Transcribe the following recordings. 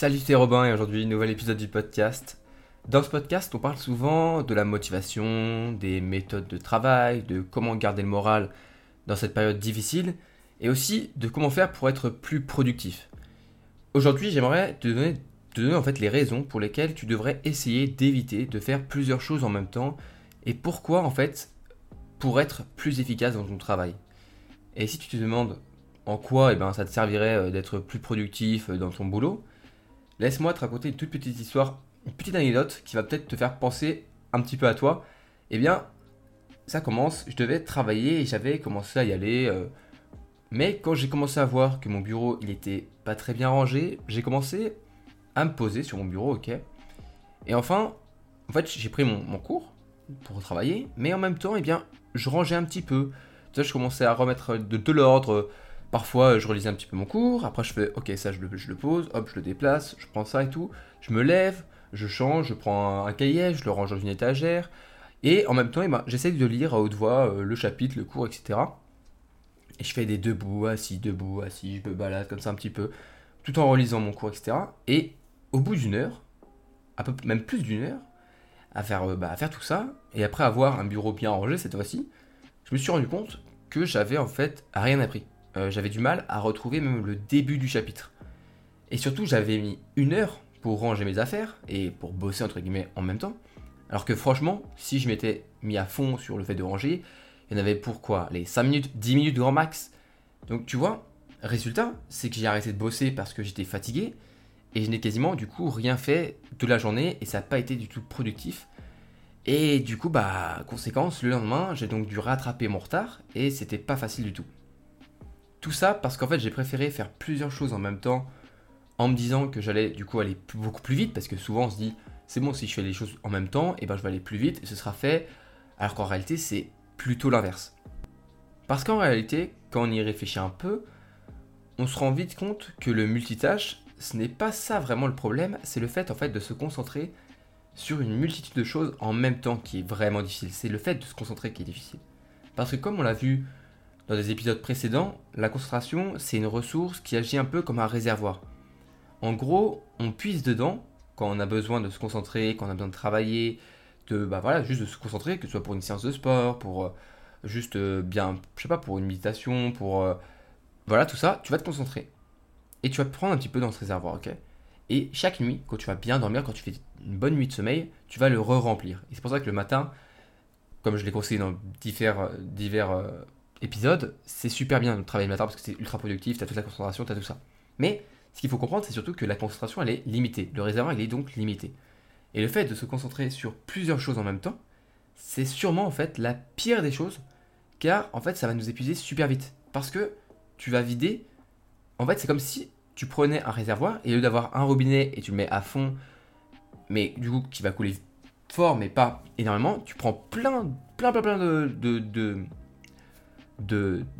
Salut, c'est Robin et aujourd'hui, nouvel épisode du podcast. Dans ce podcast, on parle souvent de la motivation, des méthodes de travail, de comment garder le moral dans cette période difficile et aussi de comment faire pour être plus productif. Aujourd'hui, j'aimerais te donner, en fait les raisons pour lesquelles tu devrais essayer d'éviter de faire plusieurs choses en même temps et pourquoi en fait pour être plus efficace dans ton travail. Et si tu te demandes en quoi eh ben, ça te servirait euh, d'être plus productif euh, dans ton boulot, laisse-moi te raconter une toute petite histoire, une petite anecdote qui va peut-être te faire penser un petit peu à toi. Eh bien, ça commence, je devais travailler et j'avais commencé à y aller. Euh, mais quand j'ai commencé à voir que mon bureau il était pas très bien rangé, j'ai commencé à me poser sur mon bureau, ok. Et enfin, en fait, j'ai pris mon, cours pour travailler, mais en même temps, eh bien, je rangeais un petit peu. Tu sais, je commençais à remettre de l'ordre, Parfois, je relisais un petit peu mon cours, après je fais, ok, ça je le, pose, hop, je le déplace, je prends ça et tout, je me lève, je change, je prends un, cahier, je le range dans une étagère, et en même temps, eh ben, j'essaie de lire à haute voix euh, le chapitre, le cours, etc. Et je fais des debout, assis, debout, assis, je me balade comme ça un petit peu, tout en relisant mon cours, etc. Et au bout d'une heure, même plus d'une heure, à faire, euh, bah, à faire tout ça, et après avoir un bureau bien rangé cette fois-ci, je me suis rendu compte que j'avais en fait rien appris. Euh, j'avais du mal à retrouver même le début du chapitre. Et surtout, j'avais mis une heure pour ranger mes affaires et pour bosser entre guillemets en même temps. Alors que franchement, si je m'étais mis à fond sur le fait de ranger, il y en avait pour quoi? Les 5 minutes, 10 minutes grand max. Donc tu vois, résultat, c'est que j'ai arrêté de bosser parce que j'étais fatigué et je n'ai quasiment du coup rien fait de la journée et ça n'a pas été du tout productif. Et du coup, bah, conséquence, le lendemain, j'ai donc dû rattraper mon retard et c'était pas facile du tout. Tout ça parce qu'en fait j'ai préféré faire plusieurs choses en même temps en me disant que j'allais du coup aller beaucoup plus vite parce que souvent on se dit c'est bon si je fais les choses en même temps et eh ben je vais aller plus vite et ce sera fait alors qu'en réalité c'est plutôt l'inverse. Parce qu'en réalité quand on y réfléchit un peu on se rend vite compte que le multitâche ce n'est pas ça vraiment le problème c'est le fait en fait de se concentrer sur une multitude de choses en même temps qui est vraiment difficile c'est le fait de se concentrer qui est difficile. Parce que comme on l'a vu dans des épisodes précédents, la concentration, c'est une ressource qui agit un peu comme un réservoir. En gros, on puise dedans quand on a besoin de se concentrer, quand on a besoin de travailler, de bah voilà, juste de se concentrer, que ce soit pour une séance de sport, pour euh, juste euh, bien, je sais pas, pour une méditation, pour euh, voilà tout ça, tu vas te concentrer et tu vas te prendre un petit peu dans ce réservoir, ok? Et chaque nuit, quand tu vas bien dormir, quand tu fais une bonne nuit de sommeil, tu vas le re-remplir. Et c'est pour ça que le matin, comme je l'ai conseillé dans divers, divers épisode, c'est super bien de travailler le matin parce que c'est ultra productif, tu as toute la concentration, tu as tout ça. Mais ce qu'il faut comprendre, c'est surtout que la concentration, elle est limitée. Le réservoir, il est donc limité. Et le fait de se concentrer sur plusieurs choses en même temps, c'est sûrement en fait la pire des choses, car en fait, ça va nous épuiser super vite. Parce que tu vas vider. En fait, c'est comme si tu prenais un réservoir et au lieu d'avoir un robinet et tu le mets à fond, mais du coup qui va couler fort, mais pas énormément, tu prends plein, plein, plein, plein de, de de,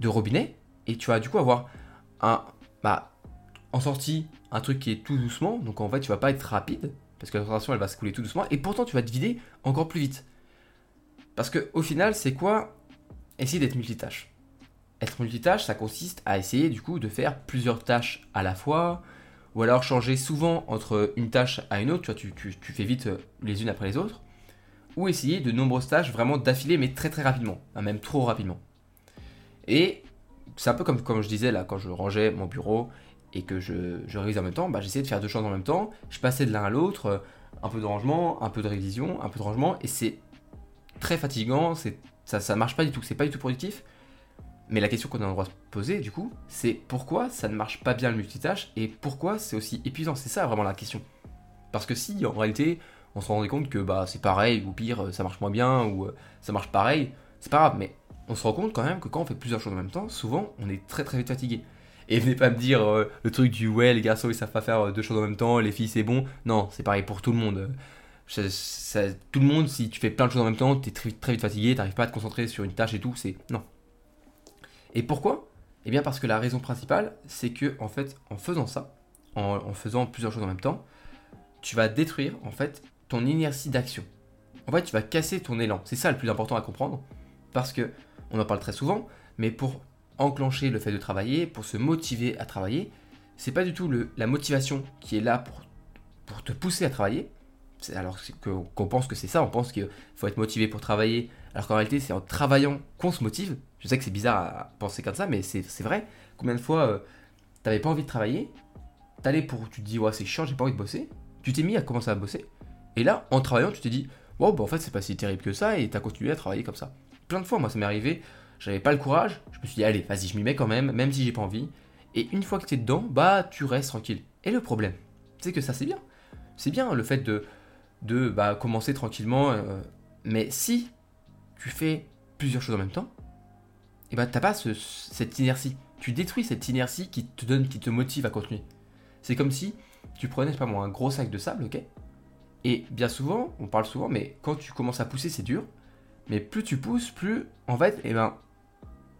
robinet et tu vas du coup avoir un, bah, en sortie un truc qui est tout doucement, donc en fait tu vas pas être rapide parce que la concentration elle va se couler tout doucement et pourtant tu vas te vider encore plus vite. Parce que au final, c'est quoi Essayer d'être multitâche? Être multitâche, ça consiste à essayer du coup de faire plusieurs tâches à la fois, ou alors changer souvent entre une tâche à une autre, tu, vois, tu, tu, fais vite euh, les unes après les autres, ou essayer de nombreuses tâches vraiment d'affilée, mais très très rapidement, hein, même trop rapidement. Et c'est un peu comme, je disais là, quand je rangeais mon bureau et que je, je révisais en même temps, bah, j'essayais de faire deux choses en même temps. Je passais de l'un à l'autre, euh, un peu de rangement, un peu de révision, un peu de rangement, et c'est très fatigant, ça, ça marche pas du tout, c'est pas du tout productif. Mais la question qu'on a le droit de se poser, du coup, c'est pourquoi ça ne marche pas bien le multitâche et pourquoi c'est aussi épuisant? C'est ça vraiment la question. Parce que si en réalité on se rendait compte que bah, c'est pareil, ou pire, ça marche moins bien, ou euh, ça marche pareil, c'est pas grave, mais on se rend compte quand même que quand on fait plusieurs choses en même temps, souvent on est très très vite fatigué. Et venez pas me dire euh, le truc du ouais, les garçons ils savent pas faire euh, deux choses en même temps, les filles c'est bon. Non, c'est pareil pour tout le monde. tout le monde, si tu fais plein de choses en même temps, t'es très, très vite fatigué, t'arrives pas à te concentrer sur une tâche et tout, c'est. Non. Et pourquoi? Eh bien parce que la raison principale, c'est que en fait, en faisant ça, en, faisant plusieurs choses en même temps, tu vas détruire en fait ton inertie d'action. En fait, tu vas casser ton élan. C'est ça le plus important à comprendre. Parce que on en parle très souvent, mais pour enclencher le fait de travailler, pour se motiver à travailler, c'est pas du tout la motivation qui est là pour te pousser à travailler. Alors qu'on pense que c'est ça, on pense qu'il faut être motivé pour travailler, alors qu'en réalité c'est en travaillant qu'on se motive. Je sais que c'est bizarre à penser comme ça, mais c'est vrai. Combien de fois euh, t'avais pas envie de travailler, t'allais pour, tu te dis ouais c'est chiant, j'ai pas envie de bosser, tu t'es mis à commencer à bosser, et là en travaillant tu t'es dit bon bah en fait c'est pas si terrible que ça, et t'as continué à travailler comme ça. Plein de fois moi ça m'est arrivé, j'avais pas le courage, je me suis dit allez vas-y je m'y mets quand même, même si j'ai pas envie, et une fois que t'es dedans, bah tu restes tranquille. Et le problème, c'est que ça c'est bien. C'est bien le fait de, de bah, commencer tranquillement. Euh, mais si tu fais plusieurs choses en même temps, et eh bah t'as pas cette inertie. Tu détruis cette inertie qui te donne, qui te motive à continuer. C'est comme si tu prenais, pas moi, un gros sac de sable, ok? Et bien souvent, on parle souvent, mais quand tu commences à pousser, c'est dur. Mais plus tu pousses, plus, en fait, eh ben,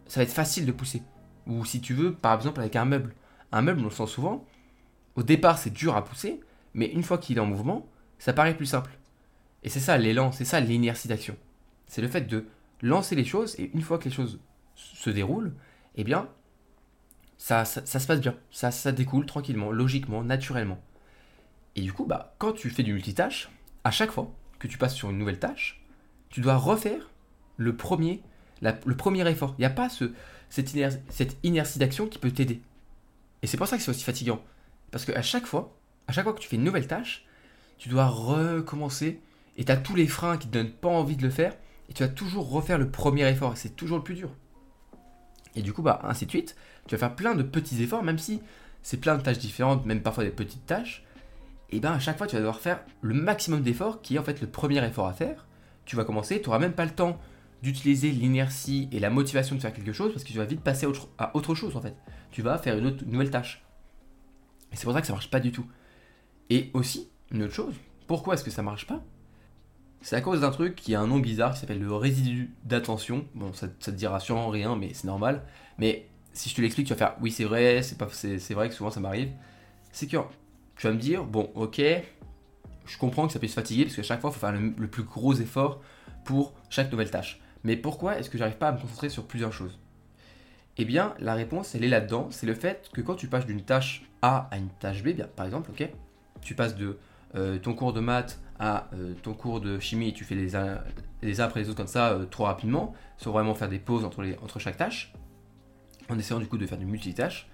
ça va être facile de pousser. Ou si tu veux, par exemple, avec un meuble. Un meuble, on le sent souvent, au départ, c'est dur à pousser, mais une fois qu'il est en mouvement, ça paraît plus simple. Et c'est ça l'élan, c'est ça l'inertie d'action. C'est le fait de lancer les choses, et une fois que les choses se déroulent, eh bien, ça, ça, se passe bien. Ça, ça découle tranquillement, logiquement, naturellement. Et du coup, bah, quand tu fais du multitâche, à chaque fois que tu passes sur une nouvelle tâche, tu dois refaire le premier, le premier effort. Il n'y a pas ce, cette, inertie d'action qui peut t'aider. Et c'est pour ça que c'est aussi fatigant. Parce qu'à chaque fois, à chaque fois que tu fais une nouvelle tâche, tu dois recommencer et tu as tous les freins qui te donnent pas envie de le faire et tu vas toujours refaire le premier effort c'est toujours le plus dur. Et du coup, bah, ainsi de suite, tu vas faire plein de petits efforts, même si c'est plein de tâches différentes, même parfois des petites tâches. Et ben à chaque fois, tu vas devoir faire le maximum d'efforts qui est en fait le premier effort à faire. Tu vas commencer, tu n'auras même pas le temps d'utiliser l'inertie et la motivation de faire quelque chose parce que tu vas vite passer à autre chose en fait. Tu vas faire une, nouvelle tâche. Et c'est pour ça que ça marche pas du tout. Et aussi, une autre chose, pourquoi est-ce que ça marche pas? C'est à cause d'un truc qui a un nom bizarre qui s'appelle le résidu d'attention. Bon, ça, ça te dira sûrement rien, mais c'est normal. Mais si je te l'explique, tu vas faire oui, c'est vrai, c'est, vrai que souvent ça m'arrive. C'est que tu vas me dire, bon, ok, je comprends que ça puisse fatiguer parce qu'à chaque fois, il faut faire le, plus gros effort pour chaque nouvelle tâche. Mais pourquoi est-ce que j'arrive pas à me concentrer sur plusieurs choses? Eh bien, la réponse, elle est là-dedans. C'est le fait que quand tu passes d'une tâche a à une tâche B, bien, par exemple, ok Tu passes de euh, ton cours de maths à euh, ton cours de chimie et tu fais les uns, après les autres comme ça euh, trop rapidement, sans vraiment faire des pauses entre, les, entre chaque tâche, en essayant du coup de faire du multitâche,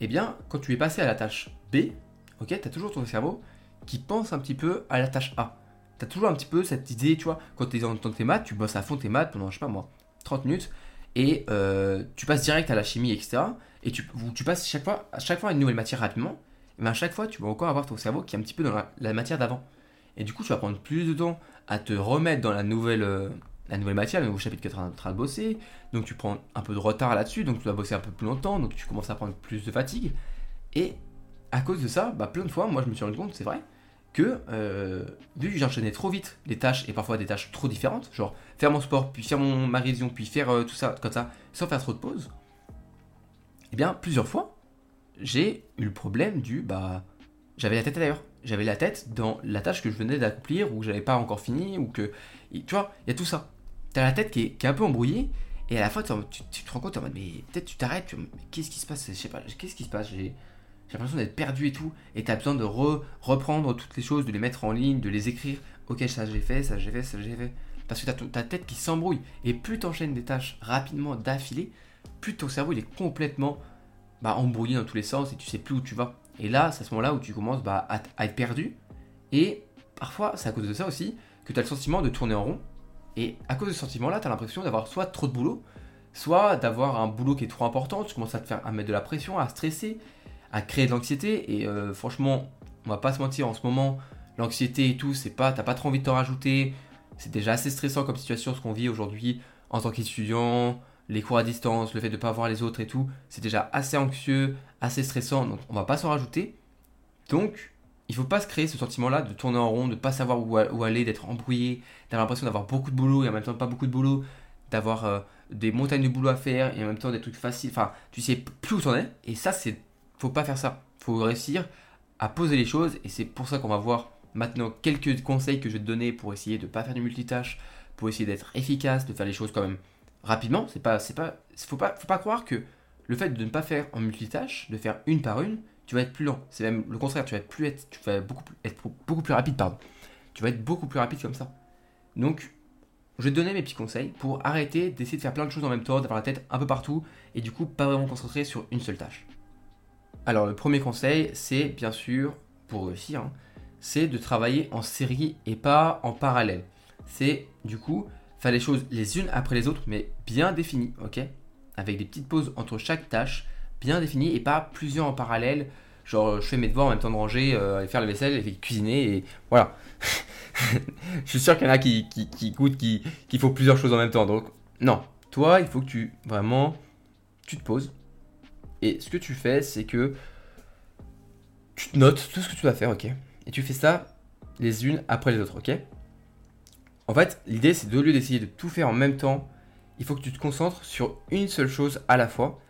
eh bien, quand tu es passé à la tâche B, ok, tu as toujours ton cerveau qui pense un petit peu à la tâche A. Tu as toujours un petit peu cette idée, tu vois, quand tu es dans, tes maths, tu bosses à fond tes maths pendant, je sais pas moi, 30 minutes, et tu passes direct à la chimie, etc et tu, passes chaque fois, à chaque fois une nouvelle matière rapidement, et bien à chaque fois, tu vas encore avoir ton cerveau qui est un petit peu dans la, matière d'avant. Et du coup, tu vas prendre plus de temps à te remettre dans la nouvelle, euh, la nouvelle matière, le nouveau chapitre que tu es en train de bosser. Donc tu prends un peu de retard là-dessus, donc tu vas bosser un peu plus longtemps, donc tu commences à prendre plus de fatigue. Et à cause de ça, bah, plein de fois, moi je me suis rendu compte, c'est vrai, que euh, vu que j'enchaînais trop vite les tâches et parfois des tâches trop différentes, genre faire mon sport, puis faire mon, ma révision, puis faire euh, tout ça comme ça, sans faire trop de pauses, eh bien, plusieurs fois, j'ai eu le problème du bah j'avais la tête ailleurs. J'avais la tête dans la tâche que je venais d'accomplir ou que j'avais pas encore fini ou que tu vois, il y a tout ça. T'as la tête qui est, un peu embrouillée et à la fin tu, te rends compte en mode mais peut-être tu t'arrêtes, mais qu'est-ce qui se passe? Je sais pas, qu'est-ce qui se passe? L'impression d'être perdu et tout et t'as besoin de reprendre toutes les choses, de les mettre en ligne, de les écrire. Ok, ça j'ai fait, ça j'ai fait, ça j'ai fait. Parce que t'as ta tête qui s'embrouille et plus t'enchaînes des tâches rapidement d'affilée, plus ton cerveau il est complètement bah, embrouillé dans tous les sens et tu sais plus où tu vas. Et là, c'est à ce moment-là où tu commences bah, à, être perdu. Et parfois, c'est à cause de ça aussi que tu as le sentiment de tourner en rond. Et à cause de ce sentiment-là, tu as l'impression d'avoir soit trop de boulot, soit d'avoir un boulot qui est trop important. Tu commences à te faire à mettre de la pression, à stresser, à créer de l'anxiété. Et euh, franchement, on va pas se mentir, en ce moment, l'anxiété et tout, c'est pas, t'as pas trop envie de t'en rajouter. C'est déjà assez stressant comme situation ce qu'on vit aujourd'hui en tant qu'étudiant, les cours à distance, le fait de ne pas voir les autres et tout, c'est déjà assez anxieux, assez stressant, donc on va pas s'en rajouter. Donc, il faut pas se créer ce sentiment-là de tourner en rond, de pas savoir où, aller, d'être embrouillé, d'avoir l'impression d'avoir beaucoup de boulot et en même temps pas beaucoup de boulot, d'avoir euh, des montagnes de boulot à faire et en même temps des trucs faciles. Enfin, tu sais plus où t'en es. Et ça, c'est, faut pas faire ça. Faut réussir à poser les choses et c'est pour ça qu'on va voir maintenant quelques conseils que je vais te donner pour essayer de pas faire du multitâche, pour essayer d'être efficace, de faire les choses quand même rapidement. C'est pas, c'est pas, faut pas, faut pas croire que le fait de ne pas faire en multitâche, de faire une par une, tu vas être plus lent. C'est même le contraire, tu vas être, plus être, tu vas beaucoup, être beaucoup plus rapide, pardon. Tu vas être beaucoup plus rapide comme ça. Donc, je vais te donner mes petits conseils pour arrêter d'essayer de faire plein de choses en même temps, d'avoir la tête un peu partout et du coup pas vraiment concentrer sur une seule tâche. Alors le premier conseil, c'est bien sûr, pour réussir, hein, c'est de travailler en série et pas en parallèle. C'est du coup faire les choses les unes après les autres, mais bien définies, ok? Avec des petites pauses entre chaque tâche, bien définies et pas plusieurs en parallèle. Genre, je fais mes devoirs en même temps de ranger, euh, faire la vaisselle, et cuisiner, et voilà. je suis sûr qu'il y en a qui, qui, qui goûtent qu'il faut plusieurs choses en même temps. Donc, non. Toi, il faut que tu, vraiment, tu te poses. Et ce que tu fais, c'est que tu te notes tout ce que tu vas faire, ok? Et tu fais ça les unes après les autres, ok? En fait, l'idée, c'est de lieu d'essayer de tout faire en même temps, il faut que tu te concentres sur une seule chose à la fois.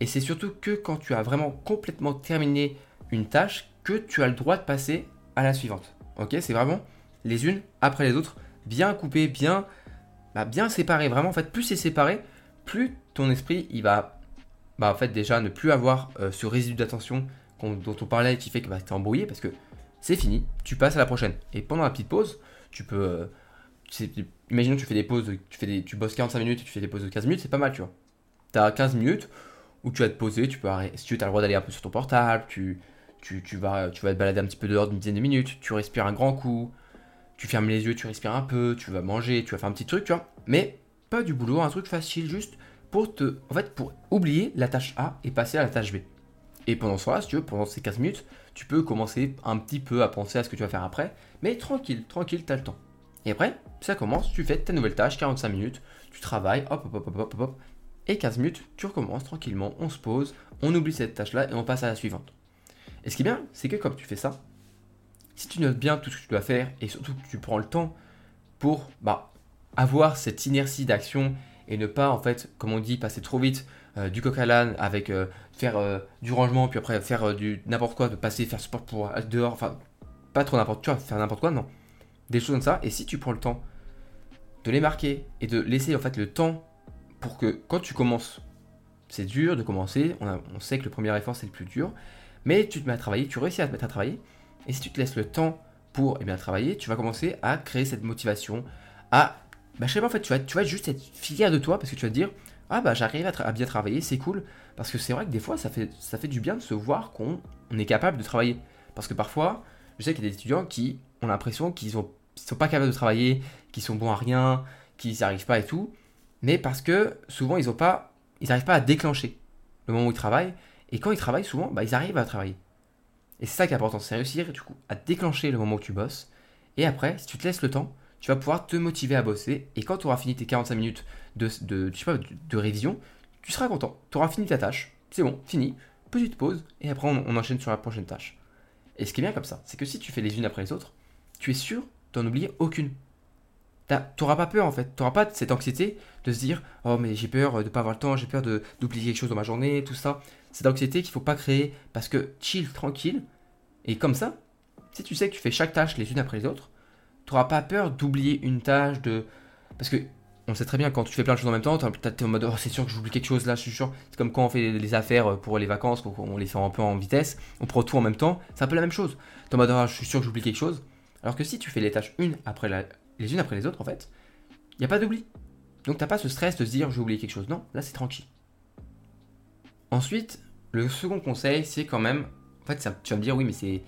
Et c'est surtout que quand tu as vraiment complètement terminé une tâche, que tu as le droit de passer à la suivante. Ok? C'est vraiment les unes après les autres, bien coupées, bien, bah, bien séparées. Vraiment, en fait, plus c'est séparé, plus ton esprit, il va bah, en fait, déjà ne plus avoir euh, ce résidu d'attention dont on parlait qui fait que bah, tu es embrouillé parce que c'est fini, tu passes à la prochaine. Et pendant la petite pause, tu peux. Euh, imaginons que tu fais des pauses, tu, fais des, tu bosses 45 minutes et tu fais des pauses de 15 minutes, c'est pas mal, tu vois. Tu as 15 minutes où tu vas te poser, tu peux arrêter, si tu as le droit d'aller un peu sur ton portable, tu, tu, tu, vas, tu vas te balader un petit peu dehors d'une dizaine de minutes, tu respires un grand coup, tu fermes les yeux, tu respires un peu, tu vas manger, tu vas faire un petit truc, tu vois. Mais pas du boulot, un truc facile, juste pour te, en fait, pour oublier la tâche A et passer à la tâche B. Et pendant ce temps-là, si tu veux, pendant ces 15 minutes, tu peux commencer un petit peu à penser à ce que tu vas faire après, mais tranquille, tranquille, tu as le temps. Et après, ça commence, tu fais ta nouvelle tâche, 45 minutes, tu travailles, hop, hop, hop, hop, hop, et 15 minutes, tu recommences tranquillement, on se pose, on oublie cette tâche-là et on passe à la suivante. Et ce qui est bien, c'est que comme tu fais ça, si tu notes bien tout ce que tu dois faire et surtout que tu prends le temps pour bah, avoir cette inertie d'action et ne pas, en fait, comme on dit, passer trop vite euh, du coq à l'âne avec euh, faire euh, du rangement, puis après faire du n'importe quoi, de passer, faire sport pour dehors, enfin, pas trop n'importe quoi, faire n'importe quoi, non. Des choses comme ça. Et si tu prends le temps de les marquer et de laisser, en fait, le temps pour que quand tu commences, c'est dur de commencer, on, sait que le premier effort, c'est le plus dur, mais tu te mets à travailler, tu réussis à te mettre à travailler, et si tu te laisses le temps pour eh bien, travailler, tu vas commencer à créer cette motivation, à bah, je sais pas, en fait, tu vas, juste être fier de toi parce que tu vas te dire, ah bah j'arrive à, bien travailler, c'est cool. Parce que c'est vrai que des fois, ça fait, du bien de se voir qu'on est capable de travailler. Parce que parfois, je sais qu'il y a des étudiants qui ont l'impression qu'ils ne sont pas capables de travailler, qu'ils sont bons à rien, qu'ils n'y arrivent pas et tout. Mais parce que souvent, ils n'arrivent pas, pas à déclencher le moment où ils travaillent. Et quand ils travaillent, souvent, bah, ils arrivent à travailler. Et c'est ça qui est important, c'est réussir du coup à déclencher le moment où tu bosses. Et après, si tu te laisses le temps, tu vas pouvoir te motiver à bosser. Et quand tu auras fini tes 45 minutes de, de, de, révision, tu seras content. Tu auras fini ta tâche. C'est bon, fini. Petite pause. Et après, on, enchaîne sur la prochaine tâche. Et ce qui est bien comme ça, c'est que si tu fais les unes après les autres, tu es sûr d'en oublier aucune. Tu n'auras pas peur en fait. Tu n'auras pas cette anxiété de se dire Oh, mais j'ai peur de ne pas avoir le temps, j'ai peur d'oublier quelque chose dans ma journée, tout ça. Cette anxiété qu'il faut pas créer parce que chill, tranquille. Et comme ça, si tu sais que tu fais chaque tâche les unes après les autres, tu n'auras pas peur d'oublier une tâche, de... Parce que on sait très bien quand tu fais plein de choses en même temps, tu es en mode oh, c'est sûr que j'oublie quelque chose là, je suis sûr. C'est comme quand on fait les affaires pour les vacances, on les fait un peu en vitesse, on prend tout en même temps, c'est un peu la même chose. Tu es en mode oh, je suis sûr que j'oublie quelque chose. Alors que si tu fais les tâches une après les unes après les autres, en fait, il n'y a pas d'oubli. Donc t'as pas ce stress de se dire j'ai oublié quelque chose. Non, là c'est tranquille. Ensuite, le second conseil, c'est quand même. En fait, tu vas me dire oui, mais c'est.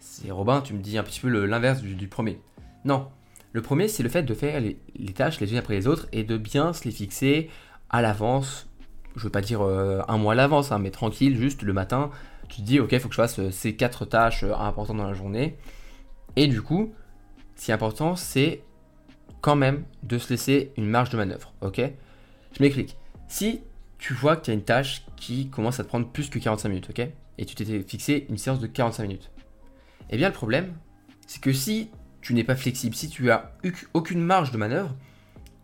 C'est Robin, tu me dis un petit peu l'inverse du premier. Non. Le premier, c'est le fait de faire les, tâches les unes après les autres et de bien se les fixer à l'avance. Je ne veux pas dire euh, un mois à l'avance, hein, mais tranquille, juste le matin, tu te dis, ok, il faut que je fasse euh, ces quatre tâches euh, importantes dans la journée. Et du coup, ce qui est important, c'est quand même de se laisser une marge de manœuvre, ok? Je m'explique. Si tu vois que tu as une tâche qui commence à te prendre plus que 45 minutes, ok? Et tu t'étais fixé une séance de 45 minutes. Eh bien, le problème, c'est que si tu n'es pas flexible, si tu as aucune marge de manœuvre,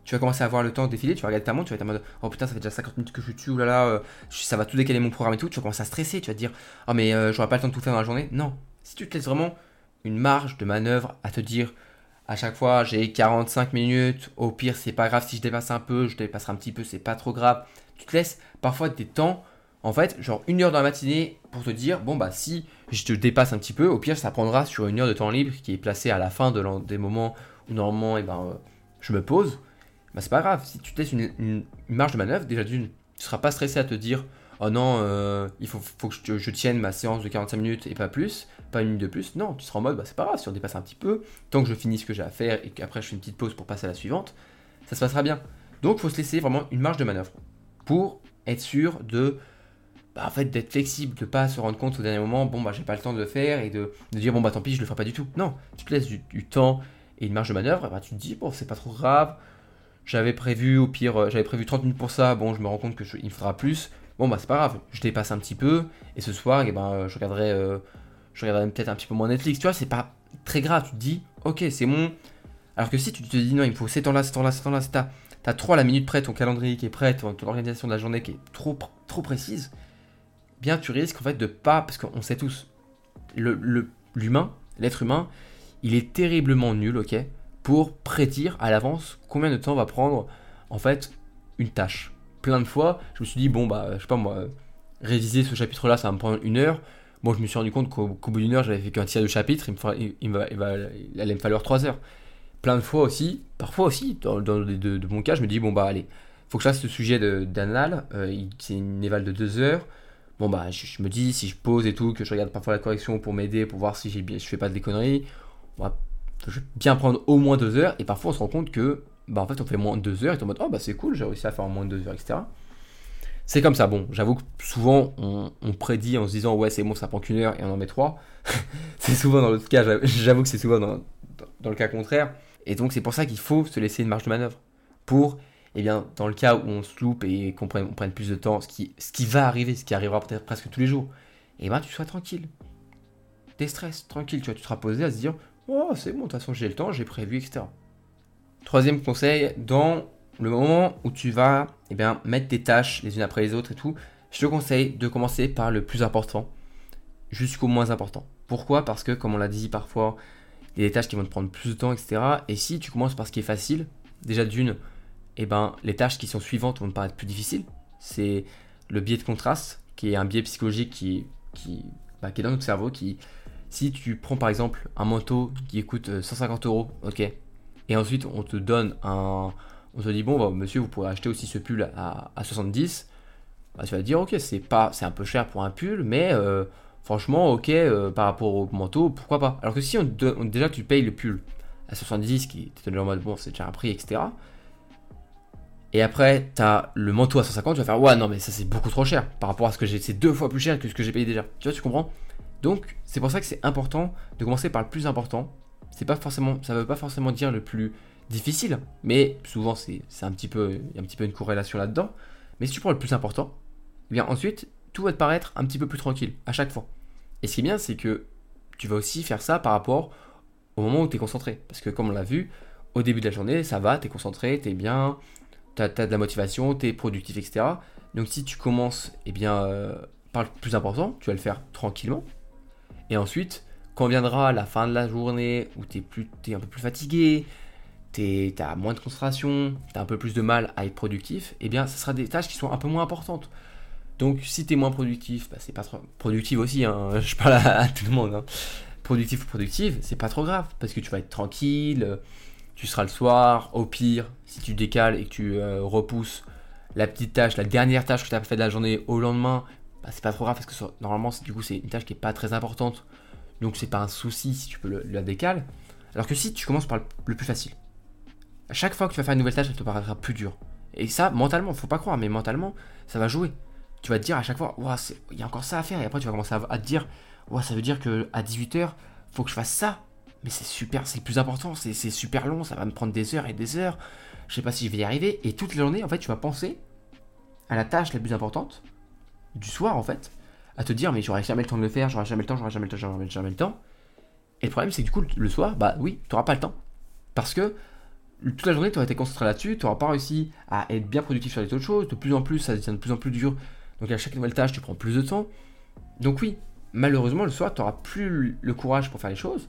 tu vas commencer à avoir le temps de défiler, tu vas regarder ta montre, tu vas être en mode oh putain, ça fait déjà 50 minutes que je suis dessus, euh, ça va tout décaler mon programme et tout, tu vas commencer à stresser, tu vas te dire oh mais euh, j'aurai pas le temps de tout faire dans la journée. Non, si tu te laisses vraiment une marge de manœuvre à te dire à chaque fois j'ai 45 minutes, au pire c'est pas grave si je dépasse un peu, je dépasserai un petit peu, c'est pas trop grave. Tu te laisses parfois des temps en fait, genre une heure dans la matinée pour te dire, bon bah si je te dépasse un petit peu, au pire ça prendra sur une heure de temps libre qui est placée à la fin de des moments où normalement eh ben, euh, je me pose, bah c'est pas grave, si tu te laisses une, marge de manœuvre, déjà d'une, tu seras pas stressé à te dire, oh non, euh, il faut, faut que je, tienne ma séance de 45 minutes et pas plus, pas une minute de plus, non, tu seras en mode, bah c'est pas grave, si on dépasse un petit peu, tant que je finis ce que j'ai à faire et qu'après je fais une petite pause pour passer à la suivante, ça se passera bien. Donc il faut se laisser vraiment une marge de manœuvre pour être sûr de bah, en fait d'être flexible, de pas se rendre compte au dernier moment, bon bah j'ai pas le temps de le faire et de, dire bon bah tant pis je le ferai pas du tout. Non, tu te laisses du, temps et une marge de manœuvre, bah, tu te dis bon c'est pas trop grave, j'avais prévu au pire, euh, j'avais prévu 30 minutes pour ça, bon je me rends compte que il me faudra plus, bon bah c'est pas grave, je dépasse un petit peu et ce soir eh ben, je regarderai, euh, je regarderai peut-être un petit peu moins Netflix, tu vois c'est pas très grave, tu te dis ok c'est bon, alors que si tu te dis non il me faut ces temps-là, ces temps-là, ces temps-là, t'as, as trop à la minute près ton calendrier qui est prêt, ton, organisation de la journée qui est trop précise, bien tu risques en fait de pas, parce qu'on sait tous, l'humain, l'être humain, il est terriblement nul, ok, pour prédire à l'avance combien de temps va prendre en fait une tâche. Plein de fois, je me suis dit, bon, bah, je sais pas moi, réviser ce chapitre-là, ça va me prendre une heure. Moi, je me suis rendu compte qu'au bout d'une heure, j'avais fait qu'un tiers de chapitre, il, il, va, il, allait me falloir trois heures. Plein de fois aussi, parfois aussi, dans, dans de, de, mon cas, je me dis, bon, bah, allez, faut que je fasse ce sujet d'anal, euh, c'est une éval de deux heures bon bah je, me dis si je pose et tout, que je regarde parfois la correction pour m'aider, pour voir si bien, je fais pas des conneries, on va bien prendre au moins deux heures et parfois on se rend compte que bah en fait on fait moins de deux heures et on en mode oh bah c'est cool, j'ai réussi à faire moins de deux heures, etc. C'est comme ça, bon, j'avoue que souvent on, prédit en se disant ouais c'est bon ça prend qu'une heure et on en met trois. c'est souvent dans l'autre cas, j'avoue que c'est souvent dans, dans le cas contraire. Et donc c'est pour ça qu'il faut se laisser une marge de manœuvre pour eh bien, dans le cas où on se loupe et qu'on prenne, plus de temps, ce qui, va arriver, ce qui arrivera peut-être presque tous les jours, eh bien, tu sois tranquille. stress, tranquille, tu tu seras posé à se dire, oh, c'est bon, de toute façon, j'ai le temps, j'ai prévu, etc. Troisième conseil, dans le moment où tu vas eh bien, mettre tes tâches les unes après les autres et tout, je te conseille de commencer par le plus important jusqu'au moins important. Pourquoi? Parce que, comme on l'a dit parfois, il y a des tâches qui vont te prendre plus de temps, etc. Et si tu commences par ce qui est facile, déjà d'une, eh ben, les tâches qui sont suivantes vont te paraître plus difficiles. C'est le biais de contraste, qui est un biais psychologique qui, qui, bah, qui est dans notre cerveau. Qui, si tu prends par exemple un manteau qui coûte 150 euros, ok, et ensuite on te donne un. On te dit, bon, bah, monsieur, vous pourrez acheter aussi ce pull à, 70, bah, tu vas te dire, ok, c'est pas, c'est un peu cher pour un pull, mais euh, franchement, ok, euh, par rapport au manteau, pourquoi pas. Alors que si on, déjà tu payes le pull à 70, qui est en mode, bon, c'est déjà un prix, etc. Et après, tu as le manteau à 150, tu vas faire ouais, non, mais ça c'est beaucoup trop cher par rapport à ce que j'ai. C'est deux fois plus cher que ce que j'ai payé déjà. Tu vois, tu comprends? Donc, c'est pour ça que c'est important de commencer par le plus important. C'est pas forcément, ça veut pas forcément dire le plus difficile, mais souvent c'est un petit peu, il y a un petit peu une corrélation là-dedans. Mais si tu prends le plus important, eh bien ensuite, tout va te paraître un petit peu plus tranquille à chaque fois. Et ce qui est bien, c'est que tu vas aussi faire ça par rapport au moment où tu es concentré. Parce que comme on l'a vu, au début de la journée, ça va, tu es concentré, tu es bien, tu as, de la motivation, tu es productif, etc. Donc si tu commences eh bien, euh, par le plus important, tu vas le faire tranquillement. Et ensuite, quand viendra la fin de la journée où tu es, un peu plus fatigué, tu as moins de concentration, tu as un peu plus de mal à être productif, eh bien, ce sera des tâches qui sont un peu moins importantes. Donc, si tu es moins productif, bah, c'est pas trop. Productif aussi, hein, je parle à, tout le monde. Hein. Productif ou productive, c'est pas trop grave parce que tu vas être tranquille, tu seras le soir. Au pire, si tu décales et que tu euh, repousses la petite tâche, la dernière tâche que tu as fait de la journée au lendemain, bah, c'est pas trop grave parce que normalement, du coup, c'est une tâche qui est pas très importante. Donc, c'est pas un souci si tu peux la décaler. Alors que si tu commences par le, plus facile, à chaque fois que tu vas faire une nouvelle tâche, elle te paraîtra plus dure. Et ça, mentalement, faut pas croire, mais mentalement, ça va jouer. Tu vas te dire à chaque fois, il y a encore ça à faire. Et après, tu vas commencer à, te dire, ça veut dire que à 18h, faut que je fasse ça mais c'est super, c'est le plus important, c'est super long, ça va me prendre des heures et des heures, je sais pas si je vais y arriver, et toute la journée, en fait, tu vas penser à la tâche la plus importante, du soir, en fait, à te dire, mais j'aurai jamais le temps de le faire, j'aurai jamais le temps, j'aurai jamais le temps, j'aurai jamais le temps. Et le problème, c'est que du coup, le soir, bah oui, tu n'auras pas le temps. Parce que toute la journée, tu auras été concentré là-dessus, tu n'auras pas réussi à être bien productif sur les autres choses, de plus en plus, ça devient de plus en plus dur. Donc à chaque nouvelle tâche, tu prends plus de temps. Donc oui, malheureusement, le soir, tu n'auras plus le courage pour faire les choses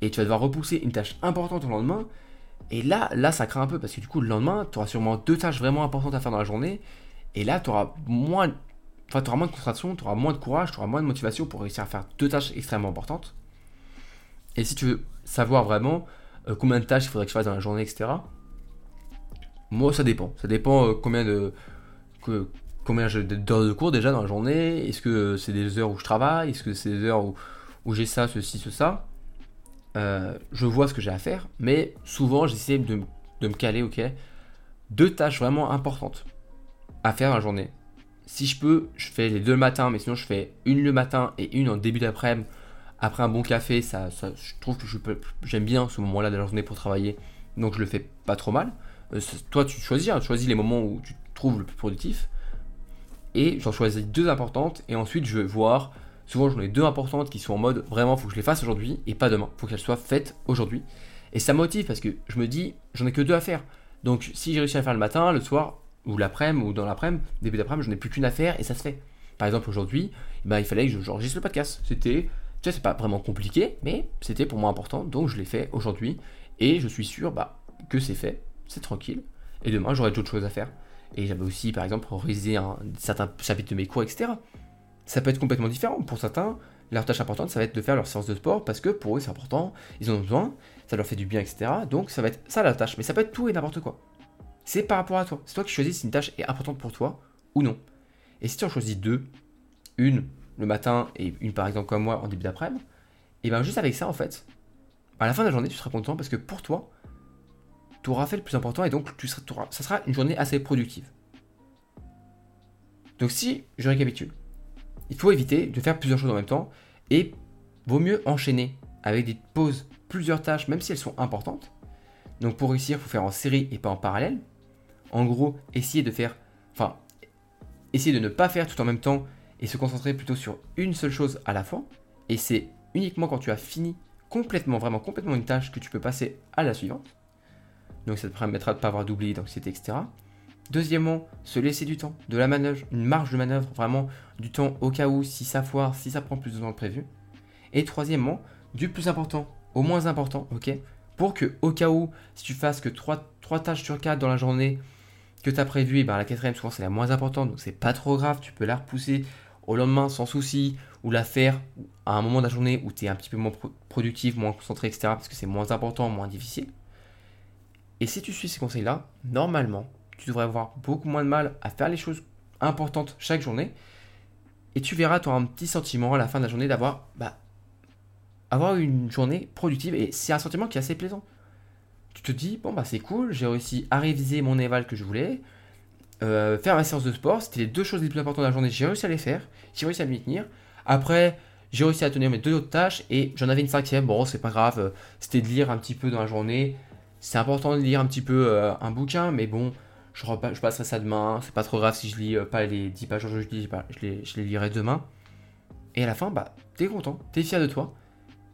et tu vas devoir repousser une tâche importante au lendemain. Et là, là, ça craint un peu parce que du coup, le lendemain, tu auras sûrement deux tâches vraiment importantes à faire dans la journée. Et là, tu auras moins, enfin, moins de concentration, tu auras moins de courage, tu auras moins de motivation pour réussir à faire deux tâches extrêmement importantes. Et si tu veux savoir vraiment euh, combien de tâches il faudrait que je fasse dans la journée, etc., moi, ça dépend. Ça dépend euh, combien de que, combien d'heures de cours déjà dans la journée. Est-ce que c'est des heures où je travaille? Est-ce que c'est des heures où, où j'ai ça, ceci, ce, ça? Euh, Je vois ce que j'ai à faire, mais souvent j'essaie de, me caler, ok, deux tâches vraiment importantes à faire dans la journée. Si je peux, je fais les deux le matin, mais sinon je fais une le matin et une en début d'après-midi. Après un bon café, ça, je trouve que j'aime bien ce moment-là de la journée pour travailler, donc je le fais pas trop mal. Euh, toi, tu choisis, hein, choisis les moments où tu trouves le plus productif. Et j'en choisis deux importantes, et ensuite je vais voir. Souvent, j'en ai deux importantes qui sont en mode vraiment, faut que je les fasse aujourd'hui et pas demain. Faut qu'elles soient faites aujourd'hui. Et ça motive parce que je me dis, j'en ai que deux à faire. Donc, si j'ai réussi à faire le matin, le soir, ou l'après-midi, ou dans l'après-midi, début d'après-midi, j'en ai plus qu'une à faire et ça se fait. Par exemple, aujourd'hui, bah, il fallait que j'enregistre le podcast. C'était, tu sais, c'est pas vraiment compliqué, mais c'était pour moi important, donc je l'ai fait aujourd'hui. Et je suis sûr bah, que c'est fait, c'est tranquille. Et demain, j'aurai d'autres choses à faire. Et j'avais aussi, par exemple, réalisé un certain chapitre de mes cours, etc. Ça peut être complètement différent. Pour certains, leur tâche importante, ça va être de faire leur séance de sport parce que pour eux, c'est important, ils en ont besoin, ça leur fait du bien, etc. Donc, ça va être ça la tâche. Mais ça peut être tout et n'importe quoi. C'est par rapport à toi. C'est toi qui choisis si une tâche est importante pour toi ou non. Et si tu en choisis deux, une le matin et une par exemple comme moi en début d'après-midi, et bien juste avec ça en fait, à la fin de la journée tu seras content parce que pour toi, tu auras fait le plus important et donc tu seras, ça sera une journée assez productive. Donc si je récapitule, il faut éviter de faire plusieurs choses en même temps et vaut mieux enchaîner avec des pauses, plusieurs tâches, même si elles sont importantes. Donc pour réussir, il faut faire en série et pas en parallèle. En gros, essayer de faire, enfin, essayer de ne pas faire tout en même temps et se concentrer plutôt sur une seule chose à la fois. Et c'est uniquement quand tu as fini complètement, vraiment complètement une tâche que tu peux passer à la suivante. Donc ça te permettra de ne pas avoir d'oublier d'anxiété, etc. Deuxièmement, se laisser du temps, de la manœuvre, une marge de manœuvre, vraiment du temps au cas où, si ça foire, si ça prend plus de temps que prévu. Et troisièmement, du plus important au moins important, ok Pour que au cas où, si tu fasses que 3, 3 tâches sur 4 dans la journée, que tu as prévu, et ben la quatrième souvent c'est la moins importante, donc c'est pas trop grave, tu peux la repousser au lendemain sans souci, ou la faire à un moment de la journée où tu es un petit peu moins productif, moins concentré, etc. Parce que c'est moins important, moins difficile. Et si tu suis ces conseils-là, normalement, tu devrais avoir beaucoup moins de mal à faire les choses importantes chaque journée. Et tu verras, tu auras un petit sentiment à la fin de la journée d'avoir bah, avoir une journée productive. Et c'est un sentiment qui est assez plaisant tu te dis, bon, bah c'est cool, j'ai réussi à réviser mon éval que je voulais, euh, faire ma séance de sport, c'était les deux choses les plus importantes de la journée, j'ai réussi à les faire, j'ai réussi à m'y tenir. Après, j'ai réussi à tenir mes deux autres tâches et j'en avais une cinquième, bon, c'est pas grave, euh, c'était de lire un petit peu dans la journée. C'est important de lire un petit peu euh, un bouquin, mais bon, je, passerai ça demain, c'est pas trop grave si je lis pas les 10 pages. Aujourd'hui, je les, je les lirai demain. Et à la fin, bah, t'es content, t'es fier de toi,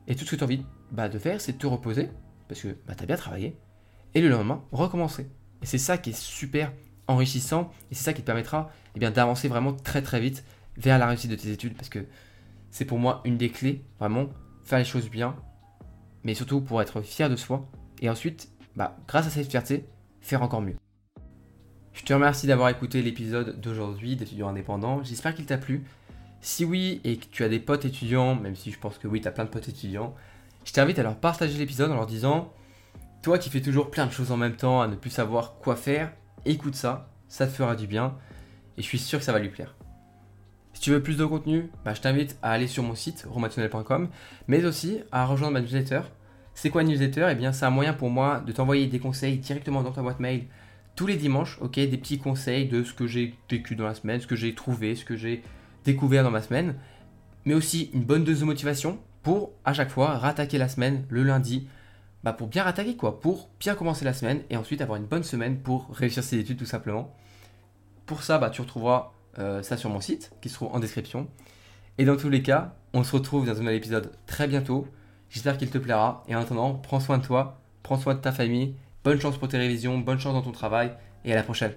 et tout ce que tu as envie bah, de faire, c'est de te reposer, parce que bah, tu as bien travaillé, et le lendemain, recommencer. Et c'est ça qui est super enrichissant, et c'est ça qui te permettra eh d'avancer vraiment très très vite vers la réussite de tes études, parce que c'est pour moi une des clés, vraiment, faire les choses bien, mais surtout pour être fier de soi, et ensuite, bah, grâce à cette fierté, faire encore mieux. Je te remercie d'avoir écouté l'épisode d'aujourd'hui d'étudiants indépendants, j'espère qu'il t'a plu. Si oui, et que tu as des potes étudiants, même si je pense que oui, tu as plein de potes étudiants, je t'invite à leur partager l'épisode en leur disant Toi qui fais toujours plein de choses en même temps, à ne plus savoir quoi faire, écoute ça, ça te fera du bien et je suis sûr que ça va lui plaire. Si tu veux plus de contenu, bah, je t'invite à aller sur mon site romationnel.com, mais aussi à rejoindre ma newsletter. C'est quoi une newsletter? Eh bien, c'est un moyen pour moi de t'envoyer des conseils directement dans ta boîte mail tous les dimanches, ok Des petits conseils de ce que j'ai vécu dans la semaine, ce que j'ai trouvé, ce que j'ai découvert dans ma semaine, mais aussi une bonne dose de motivation pour à chaque fois rattaquer la semaine le lundi. Bah pour bien rattaquer quoi, pour bien commencer la semaine et ensuite avoir une bonne semaine pour réussir ses études tout simplement. Pour ça, bah, tu retrouveras euh, ça sur mon site qui se trouve en description. Et dans tous les cas, on se retrouve dans un nouvel épisode très bientôt. J'espère qu'il te plaira. Et en attendant, prends soin de toi, prends soin de ta famille. Bonne chance pour tes révisions, bonne chance dans ton travail et à la prochaine.